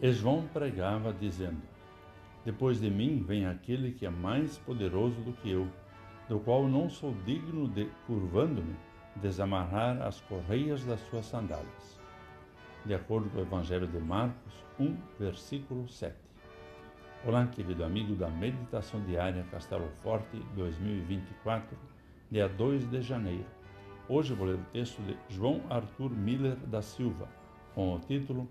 E João pregava, dizendo: Depois de mim vem aquele que é mais poderoso do que eu, do qual não sou digno de, curvando-me, desamarrar as correias das suas sandálias. De acordo com o Evangelho de Marcos 1, versículo 7. Olá, querido amigo da Meditação Diária Castelo Forte 2024, dia 2 de janeiro. Hoje vou ler o texto de João Arthur Miller da Silva, com o título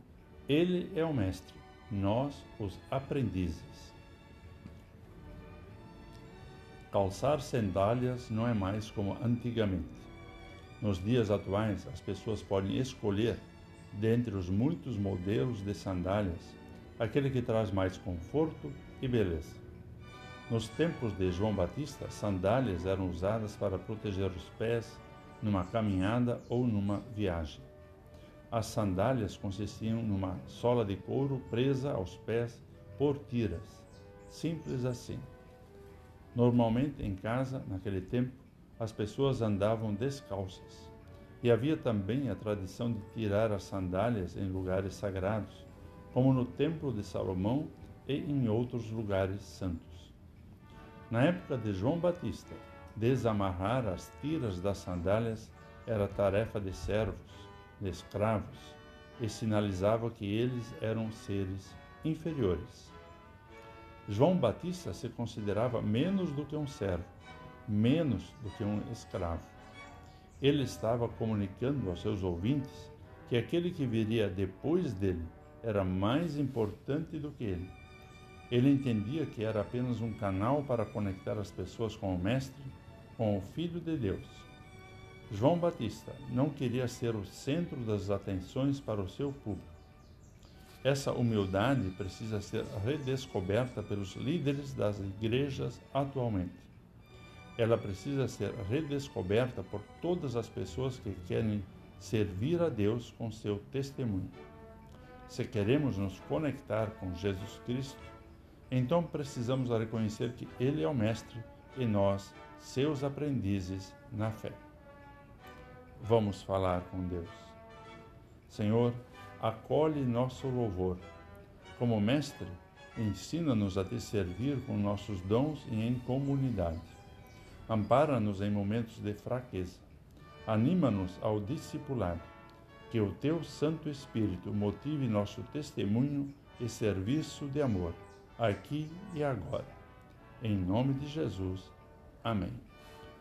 ele é o mestre, nós os aprendizes. Calçar sandálias não é mais como antigamente. Nos dias atuais, as pessoas podem escolher, dentre os muitos modelos de sandálias, aquele que traz mais conforto e beleza. Nos tempos de João Batista, sandálias eram usadas para proteger os pés numa caminhada ou numa viagem. As sandálias consistiam numa sola de couro presa aos pés por tiras. Simples assim. Normalmente em casa, naquele tempo, as pessoas andavam descalças. E havia também a tradição de tirar as sandálias em lugares sagrados, como no Templo de Salomão e em outros lugares santos. Na época de João Batista, desamarrar as tiras das sandálias era tarefa de servos de escravos e sinalizava que eles eram seres inferiores. João Batista se considerava menos do que um servo, menos do que um escravo. Ele estava comunicando aos seus ouvintes que aquele que viria depois dele era mais importante do que ele. Ele entendia que era apenas um canal para conectar as pessoas com o Mestre, com o Filho de Deus João Batista não queria ser o centro das atenções para o seu público. Essa humildade precisa ser redescoberta pelos líderes das igrejas atualmente. Ela precisa ser redescoberta por todas as pessoas que querem servir a Deus com seu testemunho. Se queremos nos conectar com Jesus Cristo, então precisamos reconhecer que Ele é o Mestre e nós, seus aprendizes na fé. Vamos falar com Deus. Senhor, acolhe nosso louvor. Como mestre, ensina-nos a te servir com nossos dons e em comunidade. Ampara-nos em momentos de fraqueza. Anima-nos ao discipulado. Que o teu Santo Espírito motive nosso testemunho e serviço de amor, aqui e agora. Em nome de Jesus. Amém.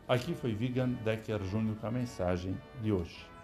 Aqui foi Vigan Decker Júnior com a mensagem de hoje.